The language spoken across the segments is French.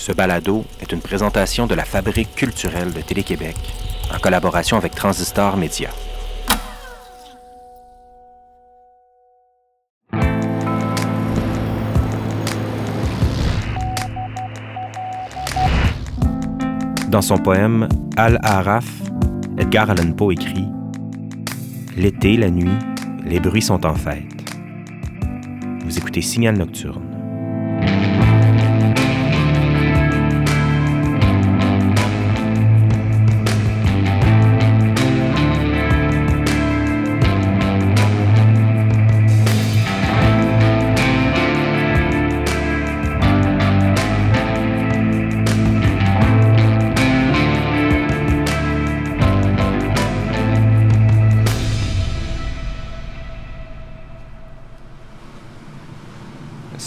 Ce balado est une présentation de la Fabrique culturelle de Télé-Québec en collaboration avec Transistor Média. Dans son poème Al-Araf, Edgar Allan Poe écrit L'été, la nuit, les bruits sont en fête. Vous écoutez Signal Nocturne.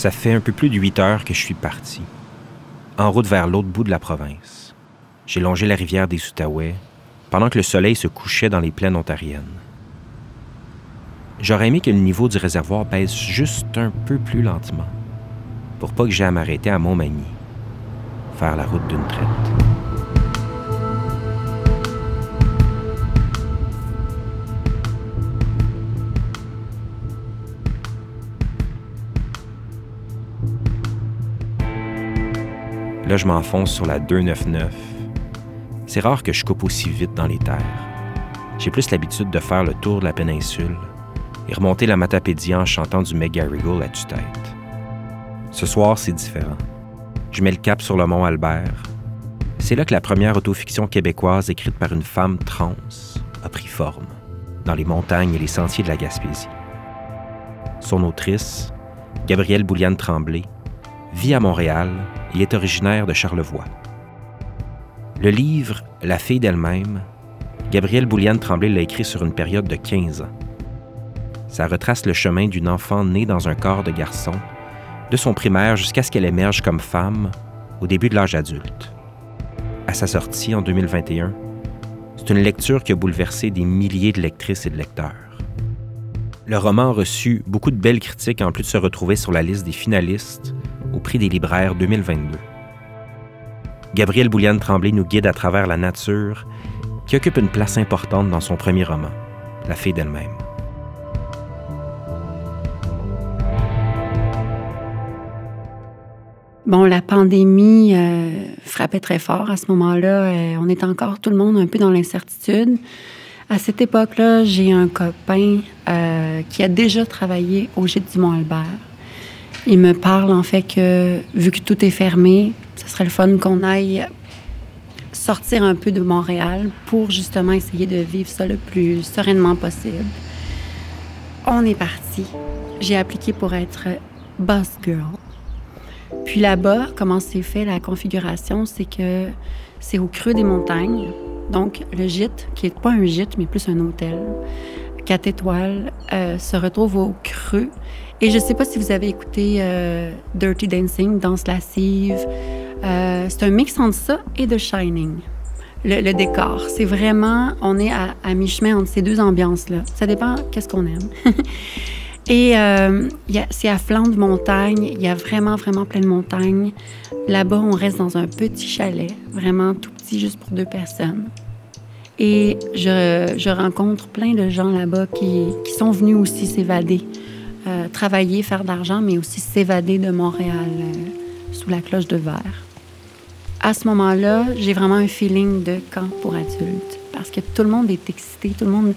Ça fait un peu plus de huit heures que je suis parti, en route vers l'autre bout de la province. J'ai longé la rivière des Outaouais pendant que le soleil se couchait dans les plaines ontariennes. J'aurais aimé que le niveau du réservoir baisse juste un peu plus lentement, pour pas que j'aie à m'arrêter à Montmagny, faire la route d'une traite. Là, je m'enfonce sur la 299. C'est rare que je coupe aussi vite dans les terres. J'ai plus l'habitude de faire le tour de la péninsule et remonter la Matapédia en chantant du McGarrigle à tue-tête. Ce soir, c'est différent. Je mets le cap sur le mont Albert. C'est là que la première autofiction québécoise écrite par une femme trans a pris forme, dans les montagnes et les sentiers de la Gaspésie. Son autrice, Gabrielle Bouliane Tremblay, vit à Montréal et est originaire de Charlevoix. Le livre La fille d'elle-même, Gabrielle Bouliane Tremblay l'a écrit sur une période de 15 ans. Ça retrace le chemin d'une enfant née dans un corps de garçon, de son primaire jusqu'à ce qu'elle émerge comme femme au début de l'âge adulte. À sa sortie en 2021, c'est une lecture qui a bouleversé des milliers de lectrices et de lecteurs. Le roman a reçu beaucoup de belles critiques en plus de se retrouver sur la liste des finalistes au prix des libraires 2022. Gabrielle Bouliane Tremblay nous guide à travers la nature qui occupe une place importante dans son premier roman, La fille d'elle-même. Bon, la pandémie euh, frappait très fort à ce moment-là. Euh, on est encore tout le monde un peu dans l'incertitude. À cette époque-là, j'ai un copain euh, qui a déjà travaillé au Gîte du Mont-Albert. Il me parle en fait que, vu que tout est fermé, ce serait le fun qu'on aille sortir un peu de Montréal pour justement essayer de vivre ça le plus sereinement possible. On est parti. J'ai appliqué pour être boss girl. Puis là-bas, comment c'est fait la configuration, c'est que c'est au creux des montagnes. Donc, le gîte, qui n'est pas un gîte, mais plus un hôtel, quatre étoiles, euh, se retrouve au creux. Et je ne sais pas si vous avez écouté euh, Dirty Dancing, Danse lascive. Euh, c'est un mix entre ça et The Shining. Le, décor, c'est vraiment, on est à, mi-chemin entre ces deux ambiances-là. Ça dépend qu'est-ce qu'on aime. Et c'est à flanc de montagne. Il y a vraiment, vraiment plein de montagnes. Là-bas, on reste dans un petit chalet, vraiment tout petit, juste pour deux personnes. Et je, rencontre plein de gens là-bas qui, sont venus aussi s'évader, euh, travailler, faire de l'argent, mais aussi s'évader de Montréal euh, sous la cloche de verre. À ce moment-là, j'ai vraiment un feeling de camp pour adultes parce que tout le monde est excité, tout le monde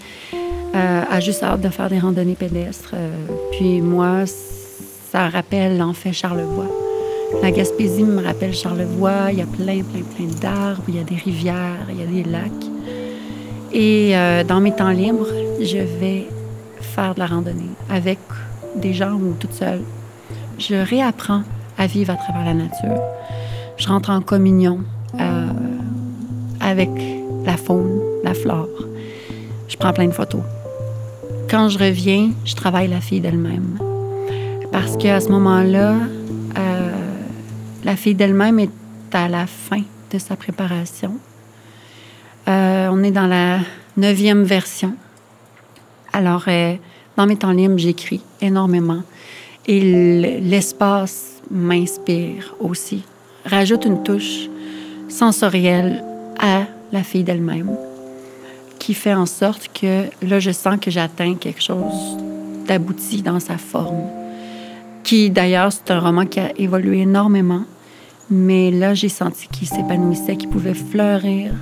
euh, a juste hâte de faire des randonnées pédestres. Puis moi, ça rappelle en fait Charlevoix. La Gaspésie me rappelle Charlevoix. Il y a plein, plein, plein d'arbres, il y a des rivières, il y a des lacs. Et euh, dans mes temps libres, je vais faire de la randonnée avec des gens ou toute seule. Je réapprends à vivre à travers la nature. Je rentre en communion avec la faune, la flore. Je prends plein de photos. Quand je reviens, je travaille la fille d'elle-même. Parce qu'à ce moment-là, euh, la fille d'elle-même est à la fin de sa préparation. On est dans la neuvième version. Alors, euh, dans mes temps libres, j'écris énormément. Et l'espace m'inspire aussi. rajoute une touche sensorielle à la fille d'elle-même, qui fait en sorte que là, je sens que j'atteins quelque chose d'abouti dans sa forme. Qui, d'ailleurs, c'est un roman qui a évolué énormément, mais là, j'ai senti qu'il s'épanouissait, qu'il pouvait fleurir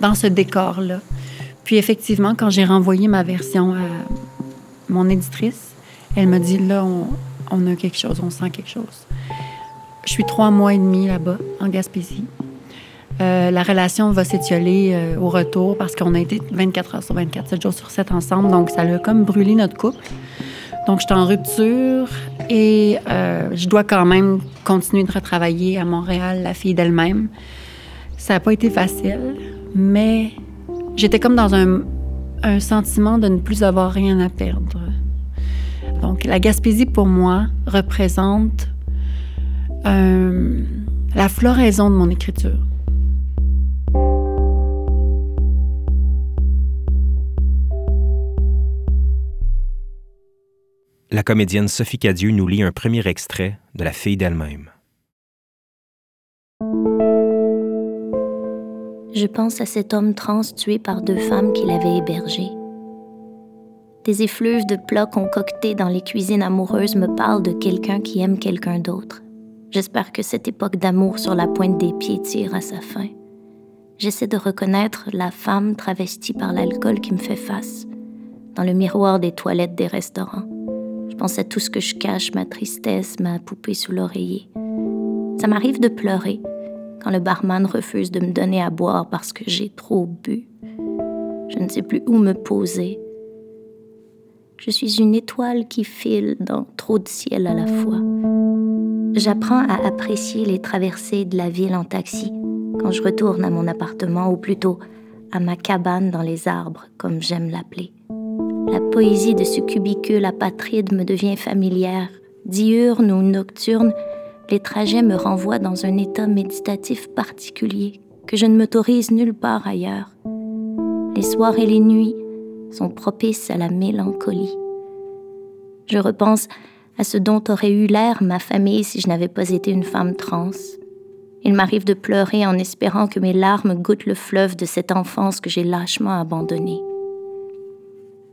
dans ce décor-là. Puis, effectivement, quand j'ai renvoyé ma version à mon éditrice, elle m'a dit là, on, a quelque chose, on sent quelque chose. Je suis trois mois et demi là-bas, en Gaspésie. Euh, la relation va s'étioler euh, au retour parce qu'on a été 24 heures sur 24, 7 jours sur 7 ensemble. Donc, ça a comme brûlé notre couple. Donc, je suis en rupture et euh, je dois quand même continuer de retravailler à Montréal, la fille d'elle-même. Ça n'a pas été facile, mais j'étais comme dans un, sentiment de ne plus avoir rien à perdre. Donc, la Gaspésie, pour moi, représente la floraison de mon écriture. la comédienne Sophie Cadieux nous lit un premier extrait de La fille d'elle-même. Je pense à cet homme trans tué par deux femmes qu'il avait hébergées. Des effluves de plats concoctés dans les cuisines amoureuses me parlent de quelqu'un qui aime quelqu'un d'autre. J'espère que cette époque d'amour sur la pointe des pieds tire à sa fin. J'essaie de reconnaître la femme travestie par l'alcool qui me fait face, dans le miroir des toilettes des restaurants. Je pense à tout ce que je cache, ma tristesse, ma poupée sous l'oreiller. Ça m'arrive de pleurer quand le barman refuse de me donner à boire parce que j'ai trop bu. Je ne sais plus où me poser. Je suis une étoile qui file dans trop de ciel à la fois. J'apprends à apprécier les traversées de la ville en taxi quand je retourne à mon appartement ou plutôt à ma cabane dans les arbres, comme j'aime l'appeler. La poésie de ce cubicule apatride me devient familière. Diurne ou nocturne, les trajets me renvoient dans un état méditatif particulier que je ne m'autorise nulle part ailleurs. Les soirs et les nuits sont propices à la mélancolie. Je repense à ce dont aurait eu l'air ma famille si je n'avais pas été une femme trans. Il m'arrive de pleurer en espérant que mes larmes goûtent le fleuve de cette enfance que j'ai lâchement abandonnée.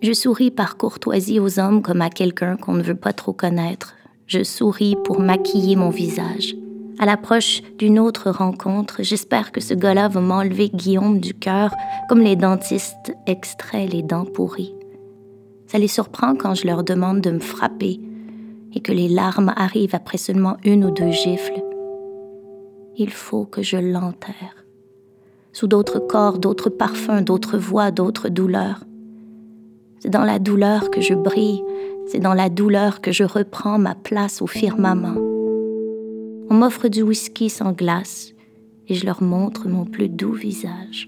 Je souris par courtoisie aux hommes comme à quelqu'un qu'on ne veut pas trop connaître. Je souris pour maquiller mon visage. À l'approche d'une autre rencontre, j'espère que ce gars-là va m'enlever Guillaume du cœur comme les dentistes extraient les dents pourries. Ça les surprend quand je leur demande de me frapper et que les larmes arrivent après seulement une ou deux gifles. Il faut que je l'enterre. Sous d'autres corps, d'autres parfums, d'autres voix, d'autres douleurs. C'est dans la douleur que je brille, c'est dans la douleur que je reprends ma place au firmament. On m'offre du whisky sans glace et je leur montre mon plus doux visage.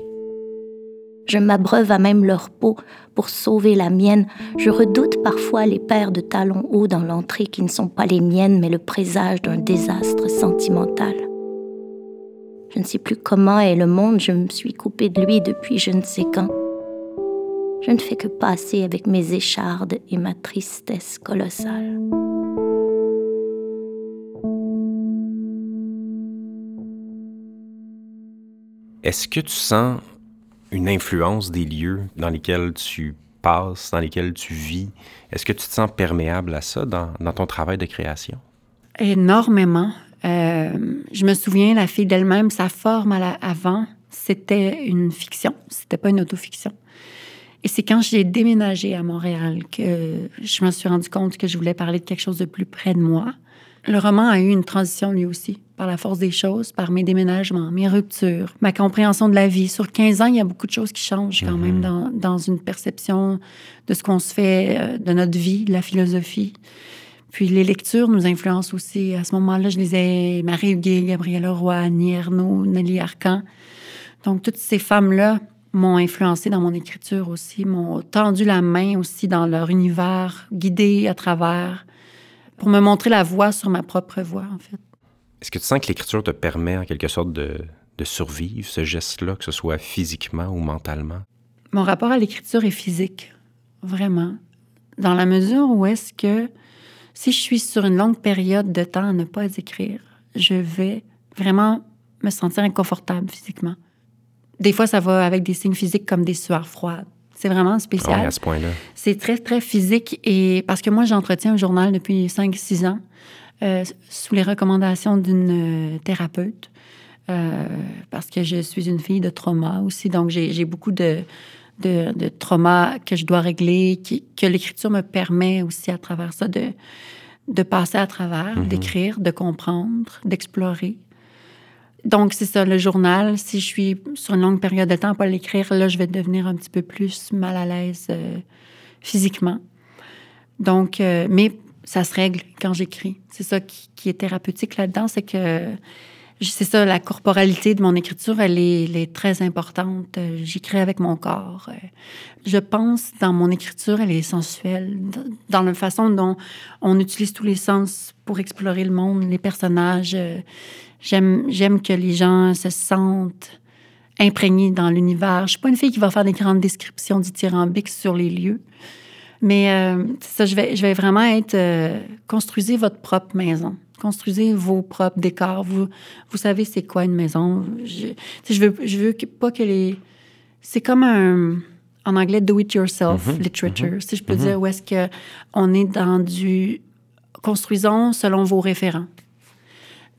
Je m'abreuve à même leur peau pour sauver la mienne. Je redoute parfois les paires de talons hauts dans l'entrée qui ne sont pas les miennes, mais le présage d'un désastre sentimental. Je ne sais plus comment est le monde, je me suis coupée de lui depuis je ne sais quand. Je ne fais que passer avec mes échardes et ma tristesse colossale. Est-ce que tu sens une influence des lieux dans lesquels tu passes, dans lesquels tu vis? Est-ce que tu te sens perméable à ça dans, ton travail de création? Énormément. Euh, je me souviens, la fille d'elle-même, sa forme avant, c'était une fiction, c'était pas une autofiction. Et c'est quand j'ai déménagé à Montréal que je me suis rendu compte que je voulais parler de quelque chose de plus près de moi. Le roman a eu une transition lui aussi, par la force des choses, par mes déménagements, mes ruptures, ma compréhension de la vie. Sur 15 ans, il y a beaucoup de choses qui changent quand même mhm. dans, dans, une perception de ce qu'on se fait euh, de notre vie, de la philosophie. Puis les lectures nous influencent aussi. À ce moment-là, je lisais Marie Huguet, Gabrielle Roy, Annie Ernaux, Nelly Arcan. Donc, toutes ces femmes-là m'ont influencé dans mon écriture aussi, m'ont tendu la main aussi dans leur univers, guidé à travers, pour me montrer la voie sur ma propre voie, en fait. Est-ce que tu sens que l'écriture te permet en quelque sorte de, de survivre, ce geste-là, que ce soit physiquement ou mentalement? Mon rapport à l'écriture est physique, vraiment. Dans la mesure où est-ce que si je suis sur une longue période de temps à ne pas écrire, je vais vraiment me sentir inconfortable physiquement. Des fois, ça va avec des signes physiques comme des sueurs froides. C'est vraiment spécial. à ce point-là. C'est très, très physique. Et parce que moi, j'entretiens un journal depuis 5-6 ans euh, sous les recommandations d'une euh, thérapeute. Euh, parce que je suis une fille de trauma aussi. Donc, j'ai beaucoup de, de, de trauma que je dois régler, que l'écriture me permet aussi à travers ça de, de passer à travers, mm-hmm. d'écrire, de comprendre, d'explorer. Donc, c'est ça, le journal. Si je suis sur une longue période de temps à pas l'écrire, là, je vais devenir un petit peu plus mal à l'aise euh, physiquement. Donc, euh, mais ça se règle quand j'écris. C'est ça qui, qui, est thérapeutique là-dedans, c'est que c'est ça, la corporalité de mon écriture, elle est, très importante. J'écris avec mon corps. Je pense, dans mon écriture, elle est sensuelle, dans la façon dont on utilise tous les sens pour explorer le monde, les personnages. J'aime, j'aime que les gens se sentent imprégnés dans l'univers. Je suis pas une fille qui va faire des grandes descriptions dithyrambiques sur les lieux. Mais euh, ça, je vais, vraiment être... Euh, construisez votre propre maison. Construisez vos propres décors. Vous, vous savez c'est quoi une maison. Je, je veux, je veux pas que les... C'est comme un... En anglais, do-it-yourself mm-hmm. literature. Mm-hmm. Si je peux mm-hmm. dire où est-ce qu'on est dans du... Construisons selon vos référents.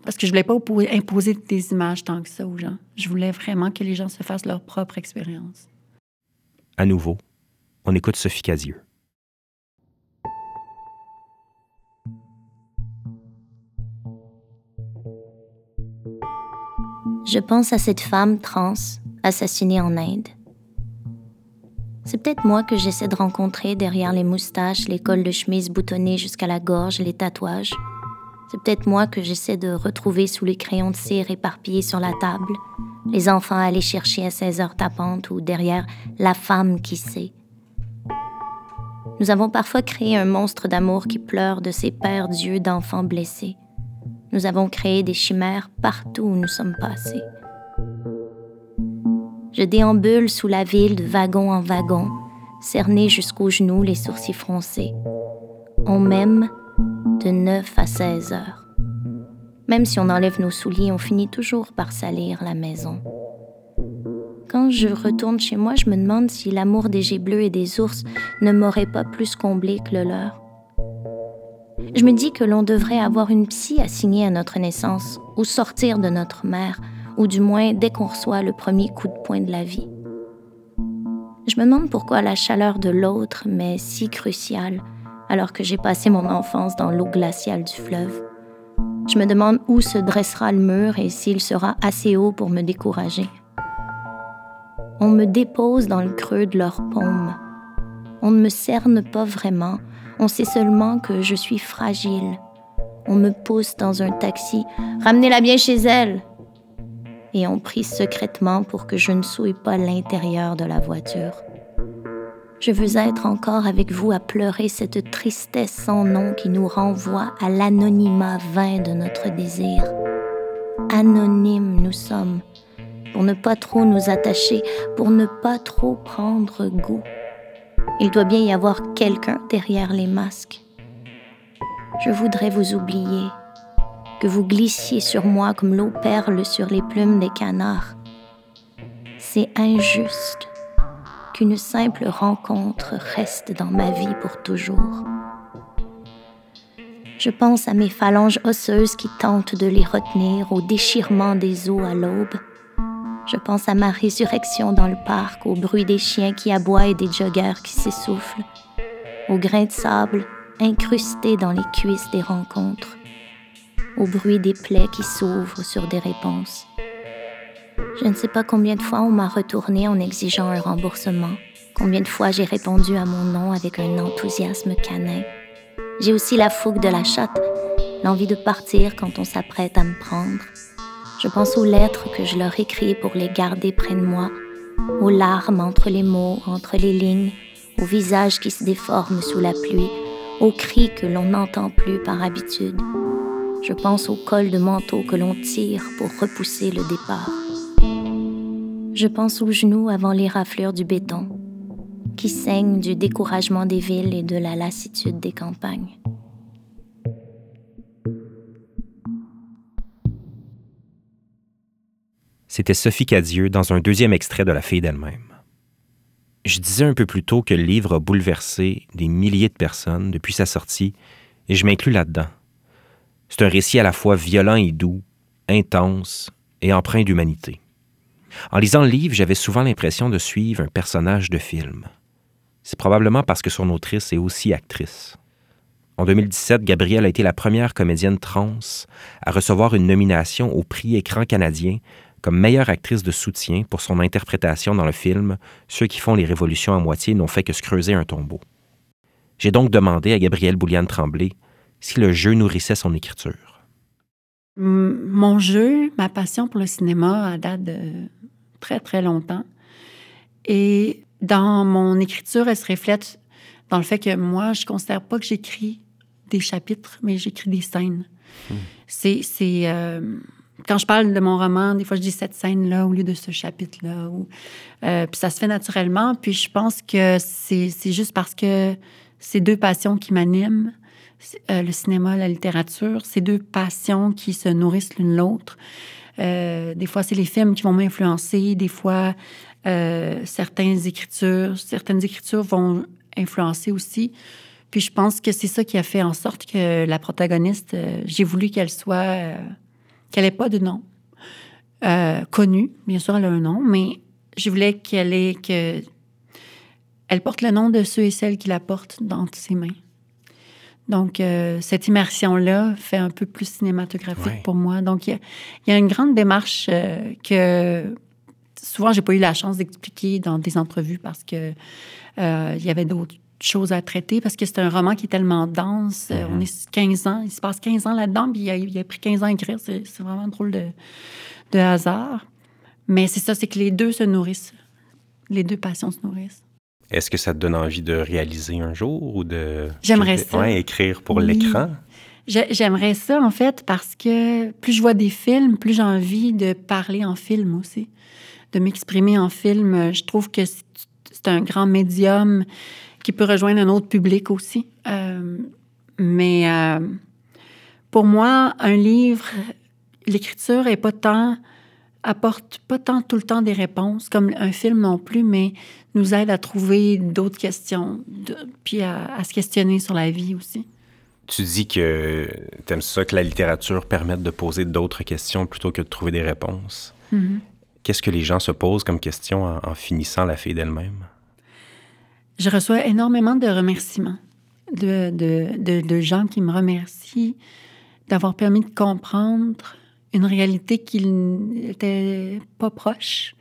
Parce que je voulais pas imposer des images tant que ça aux gens. Je voulais vraiment que les gens se fassent leur propre expérience. À nouveau, on écoute Sophie Casieux. Je pense à cette femme trans assassinée en Inde. C'est peut-être moi que j'essaie de rencontrer derrière les moustaches, les cols de chemise boutonnés jusqu'à la gorge, les tatouages. C'est peut-être moi que j'essaie de retrouver sous les crayons de cire éparpillés sur la table, les enfants à aller chercher à 16 heures tapantes ou derrière la femme qui sait. Nous avons parfois créé un monstre d'amour qui pleure de ses pères d'yeux d'enfants blessés. Nous avons créé des chimères partout où nous sommes passés. Je déambule sous la ville de wagon en wagon, cerné jusqu'aux genoux, les sourcils froncés. On m'aime de 9 à 16 heures. Même si on enlève nos souliers, on finit toujours par salir la maison. Quand je retourne chez moi, je me demande si l'amour des bleus et des ours ne m'aurait pas plus comblé que le leur. Je me dis que l'on devrait avoir une psy assignée à notre naissance, ou sortir de notre mère, ou du moins dès qu'on reçoit le premier coup de poing de la vie. Je me demande pourquoi la chaleur de l'autre m'est si cruciale, alors que j'ai passé mon enfance dans l'eau glaciale du fleuve. Je me demande où se dressera le mur et s'il sera assez haut pour me décourager. On me dépose dans le creux de leurs paumes. On ne me cerne pas vraiment, on sait seulement que je suis fragile. On me pousse dans un taxi. Ramenez-la bien chez elle. Et on prie secrètement pour que je ne souille pas l'intérieur de la voiture. Je veux être encore avec vous à pleurer cette tristesse sans nom qui nous renvoie à l'anonymat vain de notre désir. Anonymes nous sommes, pour ne pas trop nous attacher, pour ne pas trop prendre goût. Il doit bien y avoir quelqu'un derrière les masques. Je voudrais vous oublier, que vous glissiez sur moi comme l'eau perle sur les plumes des canards. C'est injuste qu'une simple rencontre reste dans ma vie pour toujours. Je pense à mes phalanges osseuses qui tentent de les retenir au déchirement des eaux à l'aube je pense à ma résurrection dans le parc, au bruit des chiens qui aboient et des joggeurs qui s'essoufflent, au grain de sable incrusté dans les cuisses des rencontres, au bruit des plaies qui s'ouvrent sur des réponses. Je ne sais pas combien de fois on m'a retourné en exigeant un remboursement, combien de fois j'ai répondu à mon nom avec un enthousiasme canin. J'ai aussi la fougue de la chatte, l'envie de partir quand on s'apprête à me prendre, je pense aux lettres que je leur écris pour les garder près de moi, aux larmes entre les mots, entre les lignes, aux visages qui se déforment sous la pluie, aux cris que l'on n'entend plus par habitude. Je pense au col de manteau que l'on tire pour repousser le départ. Je pense aux genoux avant les raflures du béton, qui saignent du découragement des villes et de la lassitude des campagnes. C'était Sophie Cadieux dans un deuxième extrait de La fille d'elle-même. Je disais un peu plus tôt que le livre a bouleversé des milliers de personnes depuis sa sortie, et je m'inclus là-dedans. C'est un récit à la fois violent et doux, intense et empreint d'humanité. En lisant le livre, j'avais souvent l'impression de suivre un personnage de film. C'est probablement parce que son autrice est aussi actrice. En 2017, Gabrielle a été la première comédienne trans à recevoir une nomination au prix Écran canadien comme meilleure actrice de soutien pour son interprétation dans le film Ceux qui font les révolutions à moitié n'ont fait que se creuser un tombeau. J'ai donc demandé à Gabrielle Bouliane Tremblay si le jeu nourrissait son écriture. Mon jeu, ma passion pour le cinéma, a date de très, très longtemps. Et dans mon écriture, elle se reflète dans le fait que moi, je ne considère pas que j'écris des chapitres, mais j'écris des scènes. Hmm. C'est. Euh, quand je parle de mon roman, des fois, je dis cette scène-là au lieu de ce chapitre-là. Euh, puis ça se fait naturellement. Puis je pense que c'est juste parce que c'est deux passions qui m'animent, euh, le cinéma, la littérature, c'est deux passions qui se nourrissent l'une l'autre. des fois, c'est les films qui vont m'influencer. Des fois, certaines écritures, certaines écritures vont influencer aussi. Puis je pense que c'est ça qui a fait en sorte que la protagoniste, euh, j'ai voulu qu'elle soit, euh, qu'elle n'ait pas de nom euh, connu. Bien sûr, elle a un nom, mais je voulais qu'elle ait, que elle porte le nom de ceux et celles qui la portent dans ses mains. Donc, cette immersion-là fait un peu plus cinématographique pour moi. Donc, il y, a une grande démarche que souvent, j'ai pas eu la chance d'expliquer dans des entrevues parce que il y avait d'autres choses à traiter parce que c'est un roman qui est tellement dense. Euh, on mhm. est 15 ans, il se passe 15 ans là-dedans, puis il a, pris 15 ans à écrire. C'est, vraiment drôle de, de hasard. Mais c'est ça, c'est que les deux se nourrissent. Les deux passions se nourrissent. Est-ce que ça te donne envie de réaliser un jour ou de... J'aimerais ça. écrire pour l'écran? J'aimerais ça, en fait, parce que plus je vois des films, plus j'ai envie de parler en film aussi, de m'exprimer en film. Je trouve que c'est un grand médium qui peut rejoindre un autre public aussi. Euh, mais euh, pour moi, un livre, l'écriture est pas tant apporte pas tant tout le temps des réponses comme un film non plus, mais nous aide à trouver d'autres questions, puis à, se questionner sur la vie aussi. Tu dis que tu aimes ça que la littérature permette de poser d'autres questions plutôt que de trouver des réponses. Mm-hmm. Qu'est-ce que les gens se posent comme question en, en finissant la fille d'elle-même? Je reçois énormément de remerciements de, de, de, gens qui me remercient d'avoir permis de comprendre une réalité qui n'était pas proche,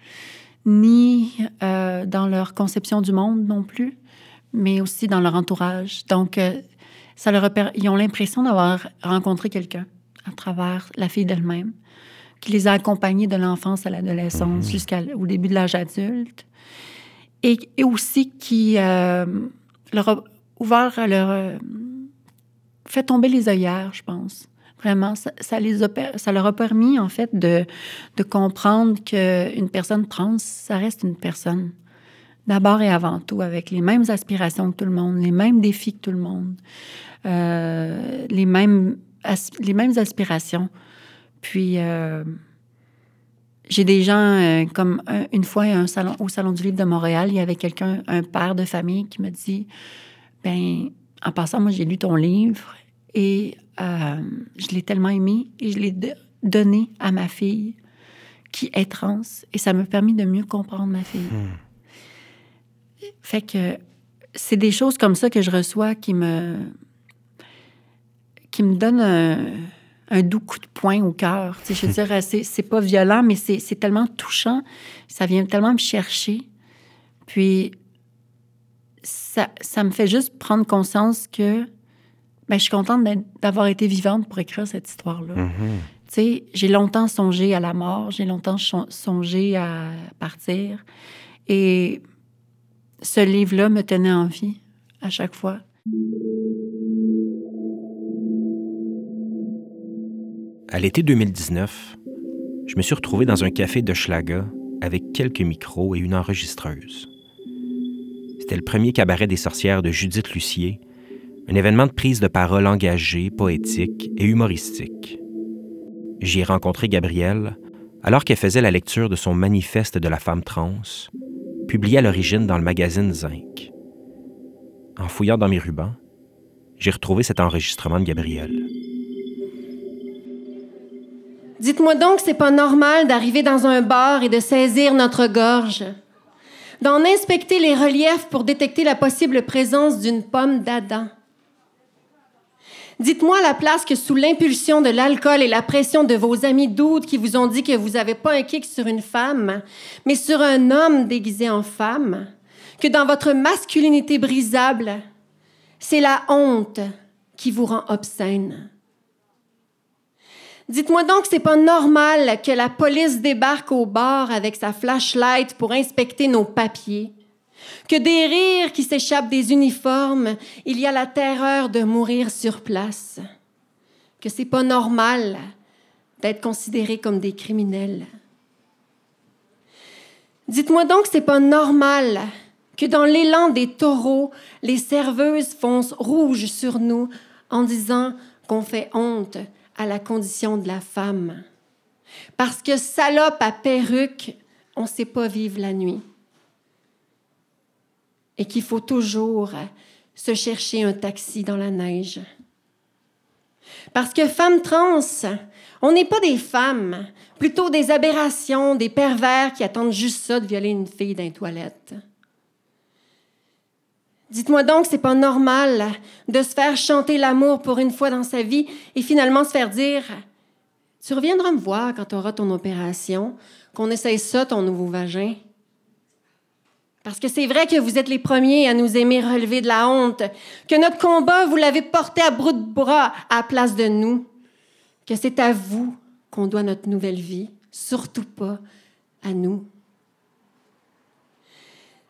ni euh, dans leur conception du monde non plus, mais aussi dans leur entourage. Donc, euh, ça leur ils ont l'impression d'avoir rencontré quelqu'un à travers la fille d'elle-même, qui les a accompagnés de l'enfance à l'adolescence mmh. jusqu'au début de l'âge adulte et, aussi qui euh, leur a ouvert, leur euh, fait tomber les œillères, je pense. Vraiment, ça, les ça leur a permis, en fait, de, de comprendre qu'une personne trans, ça reste une personne. D'abord et avant tout, avec les mêmes aspirations que tout le monde, les mêmes défis que tout le monde, euh, les, mêmes, les mêmes aspirations. Puis, j'ai des gens, euh, comme une fois un salon, au Salon du Livre de Montréal, il y avait quelqu'un, un père de famille, qui me dit ben en passant, moi, j'ai lu ton livre et euh, je l'ai tellement aimé et je l'ai donné à ma fille qui est trans et ça m'a permis de mieux comprendre ma fille. Hmm. Fait que c'est des choses comme ça que je reçois qui me qui me donnent un un doux coup de poing au cœur. Je veux dire, c'est pas violent, mais c'est tellement touchant. Ça vient tellement me chercher. Puis, ça, ça me fait juste prendre conscience que ben, je suis contente d'avoir été vivante pour écrire cette histoire-là. Mm-hmm. J'ai longtemps songé à la mort, j'ai longtemps songé à partir. Et ce livre-là me tenait en vie à chaque fois. À l'été 2019, je me suis retrouvé dans un café de Schlaga avec quelques micros et une enregistreuse. C'était le premier cabaret des sorcières de Judith Lucier, un événement de prise de parole engagé, poétique et humoristique. J'y ai rencontré Gabrielle Alors qu'elle faisait la lecture de son manifeste de la femme trans, publié à l'origine dans le magazine Zinc. En fouillant dans mes rubans, j'ai retrouvé cet enregistrement de Gabriel. Dites-moi donc, c'est pas normal d'arriver dans un bar et de saisir notre gorge, d'en inspecter les reliefs pour détecter la possible présence d'une pomme d'Adam. Dites-moi la place que sous l'impulsion de l'alcool et la pression de vos amis doutes qui vous ont dit que vous n'avez pas un kick sur une femme, mais sur un homme déguisé en femme, que dans votre masculinité brisable, c'est la honte qui vous rend obscène. Dites-moi donc c'est pas normal que la police débarque au bar avec sa flashlight pour inspecter nos papiers, que des rires qui s'échappent des uniformes, il y a la terreur de mourir sur place, que c'est pas normal d'être considérés comme des criminels. Dites-moi donc c'est pas normal que dans l'élan des taureaux, les serveuses foncent rouge sur nous en disant qu'on fait honte à la condition de la femme. Parce que salope à perruque, on ne sait pas vivre la nuit. Et qu'il faut toujours se chercher un taxi dans la neige. Parce que femme trans, on n'est pas des femmes, plutôt des aberrations, des pervers qui attendent juste ça de violer une fille dans toilette. Dites-moi donc, c'est pas normal de se faire chanter l'amour pour une fois dans sa vie et finalement se faire dire Tu reviendras me voir quand tu auras ton opération, qu'on essaye ça, ton nouveau vagin. Parce que c'est vrai que vous êtes les premiers à nous aimer relever de la honte, que notre combat, vous l'avez porté à bout de bras à la place de nous, que c'est à vous qu'on doit notre nouvelle vie, surtout pas à nous.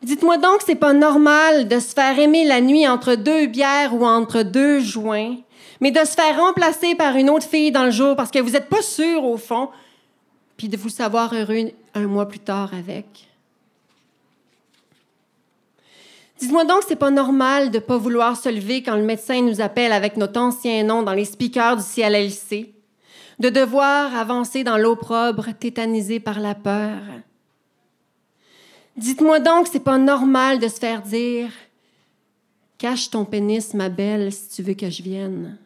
Dites-moi donc c'est pas normal de se faire aimer la nuit entre deux bières ou entre deux joints, mais de se faire remplacer par une autre fille dans le jour parce que vous n'êtes pas sûr au fond, puis de vous savoir heureux un mois plus tard avec. Dites-moi donc c'est pas normal de pas vouloir se lever quand le médecin nous appelle avec notre ancien nom dans les speakers du CLLC, de devoir avancer dans l'opprobre tétanisé par la peur Dites-moi donc c'est pas normal de se faire dire Cache ton pénis, ma belle, si tu veux que je vienne.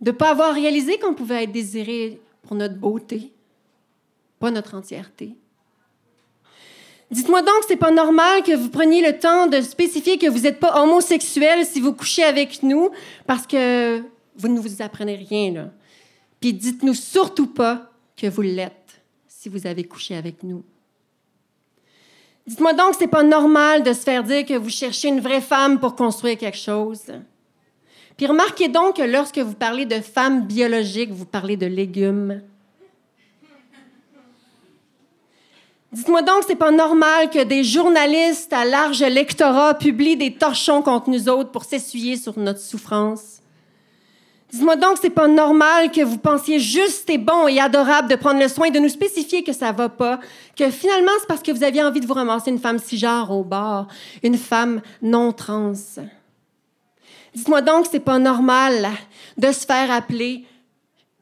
De ne pas avoir réalisé qu'on pouvait être désiré pour notre beauté, pas notre entièreté. Dites-moi donc c'est pas normal que vous preniez le temps de spécifier que vous n'êtes pas homosexuel si vous couchez avec nous, parce que vous ne vous apprenez rien, là. Puis dites-nous surtout pas que vous l'êtes si vous avez couché avec nous. Dites-moi donc que c'est pas normal de se faire dire que vous cherchez une vraie femme pour construire quelque chose. Puis remarquez donc que lorsque vous parlez de femme biologique, vous parlez de légumes. Dites-moi donc que c'est pas normal que des journalistes à large lectorat publient des torchons contre nous autres pour s'essuyer sur notre souffrance. Dites-moi donc, c'est pas normal que vous pensiez juste et bon et adorable de prendre le soin de nous spécifier que ça va pas, que finalement c'est parce que vous aviez envie de vous ramasser une femme cisgenre au bar, une femme non trans. Dites-moi donc c'est pas normal de se faire appeler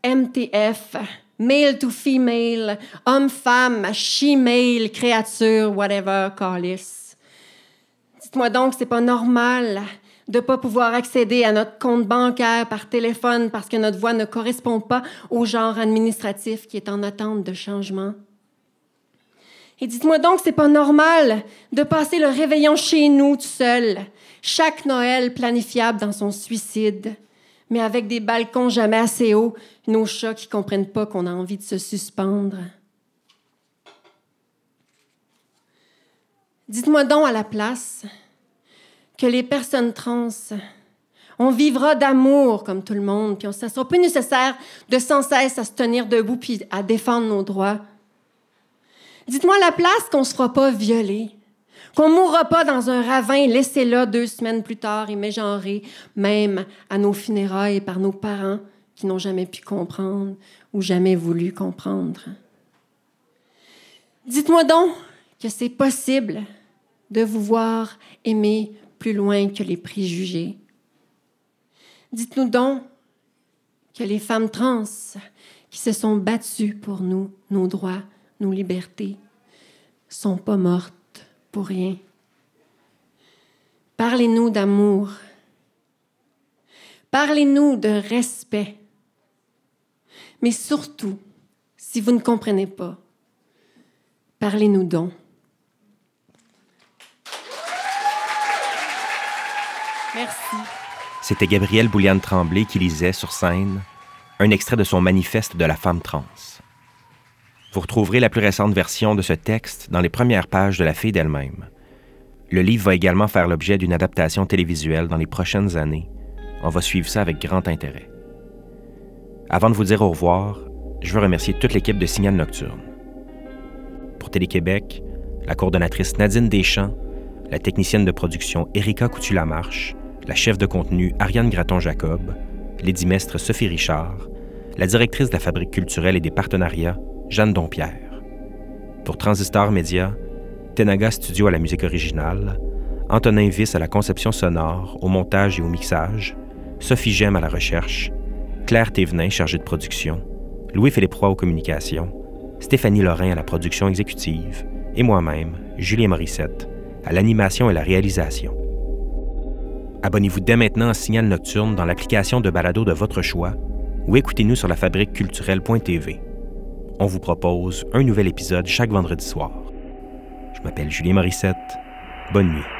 MTF, male to female, homme-femme, she-male, créature, whatever, callis. Dites-moi donc c'est pas normal de ne pas pouvoir accéder à notre compte bancaire par téléphone parce que notre voix ne correspond pas au genre administratif qui est en attente de changement. Et dites-moi donc, c'est pas normal de passer le réveillon chez nous tout seul, chaque Noël planifiable dans son suicide, mais avec des balcons jamais assez hauts, nos chats qui comprennent pas qu'on a envie de se suspendre. Dites-moi donc à la place, que les personnes trans, on vivra d'amour comme tout le monde, puis ça ne sera plus nécessaire de sans cesse à se tenir debout puis à défendre nos droits. Dites-moi la place qu'on ne se fera pas violer, qu'on ne mourra pas dans un ravin laissé là deux semaines plus tard et mégenré, même à nos funérailles par nos parents qui n'ont jamais pu comprendre ou jamais voulu comprendre. Dites-moi donc que c'est possible de vous voir aimer plus loin que les préjugés. Dites-nous donc que les femmes trans qui se sont battues pour nous, nos droits, nos libertés, sont pas mortes pour rien. Parlez-nous d'amour. Parlez-nous de respect. Mais surtout, si vous ne comprenez pas, parlez-nous donc. Merci. C'était Gabrielle Bouliane Tremblay qui lisait sur scène un extrait de son manifeste de la femme trans. Vous retrouverez la plus récente version de ce texte dans les premières pages de La fille d'elle-même. Le livre va également faire l'objet d'une adaptation télévisuelle dans les prochaines années. On va suivre ça avec grand intérêt. Avant de vous dire au revoir, je veux remercier toute l'équipe de Signal Nocturne. Pour Télé-Québec, la coordonnatrice Nadine Deschamps, la technicienne de production Erika Coutu-Lamarche, la chef de contenu Ariane Graton-Jacob, l'édimestre Sophie Richard, la directrice de la Fabrique culturelle et des partenariats, Jeanne Dompierre. Pour Transistor Média, Tenaga Studio à la musique originale, Antonin Viss à la conception sonore, au montage et au mixage, Sophie Gem à la recherche, Claire Thévenin chargée de production, Louis-Philippe aux communications, Stéphanie Lorrain à la production exécutive et moi-même, Julien Morissette, à l'animation et la réalisation. Abonnez-vous dès maintenant à Signal Nocturne dans l'application de balado de votre choix ou écoutez-nous sur la fabrique culturelle.tv. On vous propose un nouvel épisode chaque vendredi soir. Je m'appelle Julien Morissette. Bonne nuit.